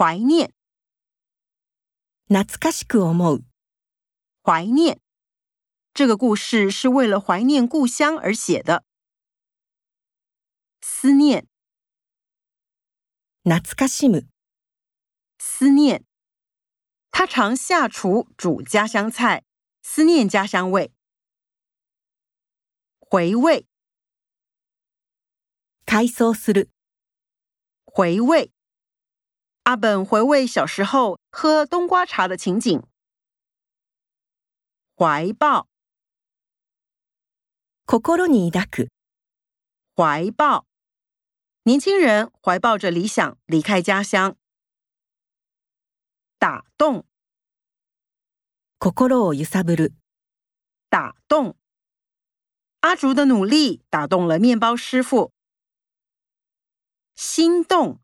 怀念，懐かしく思う。怀念这个故事是为了怀念故乡而写的。思念，懐かしむ。思念，他常下厨煮家乡菜，思念家乡味。回味，回想する。回味。阿本回味小时候喝冬瓜茶的情景。怀抱，心に抱く，怀抱。年轻人怀抱着理想离开家乡。打动，心を揺さぶる，打动。阿竹的努力打动了面包师傅。心动。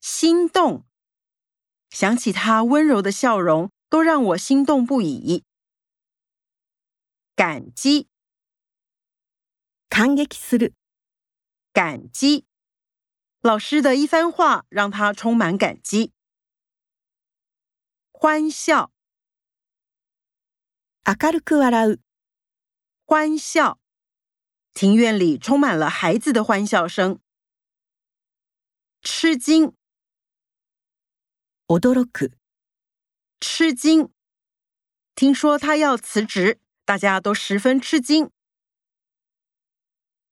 心動，想起他溫柔的笑容，都讓我心動不已。感激，感する，感激。老師的一番話讓他充滿感激。歡笑，あるく笑う，歡笑。庭院裡充滿了孩子的歡笑聲。吃惊，驚く，吃惊。听说他要辞职，大家都十分吃惊。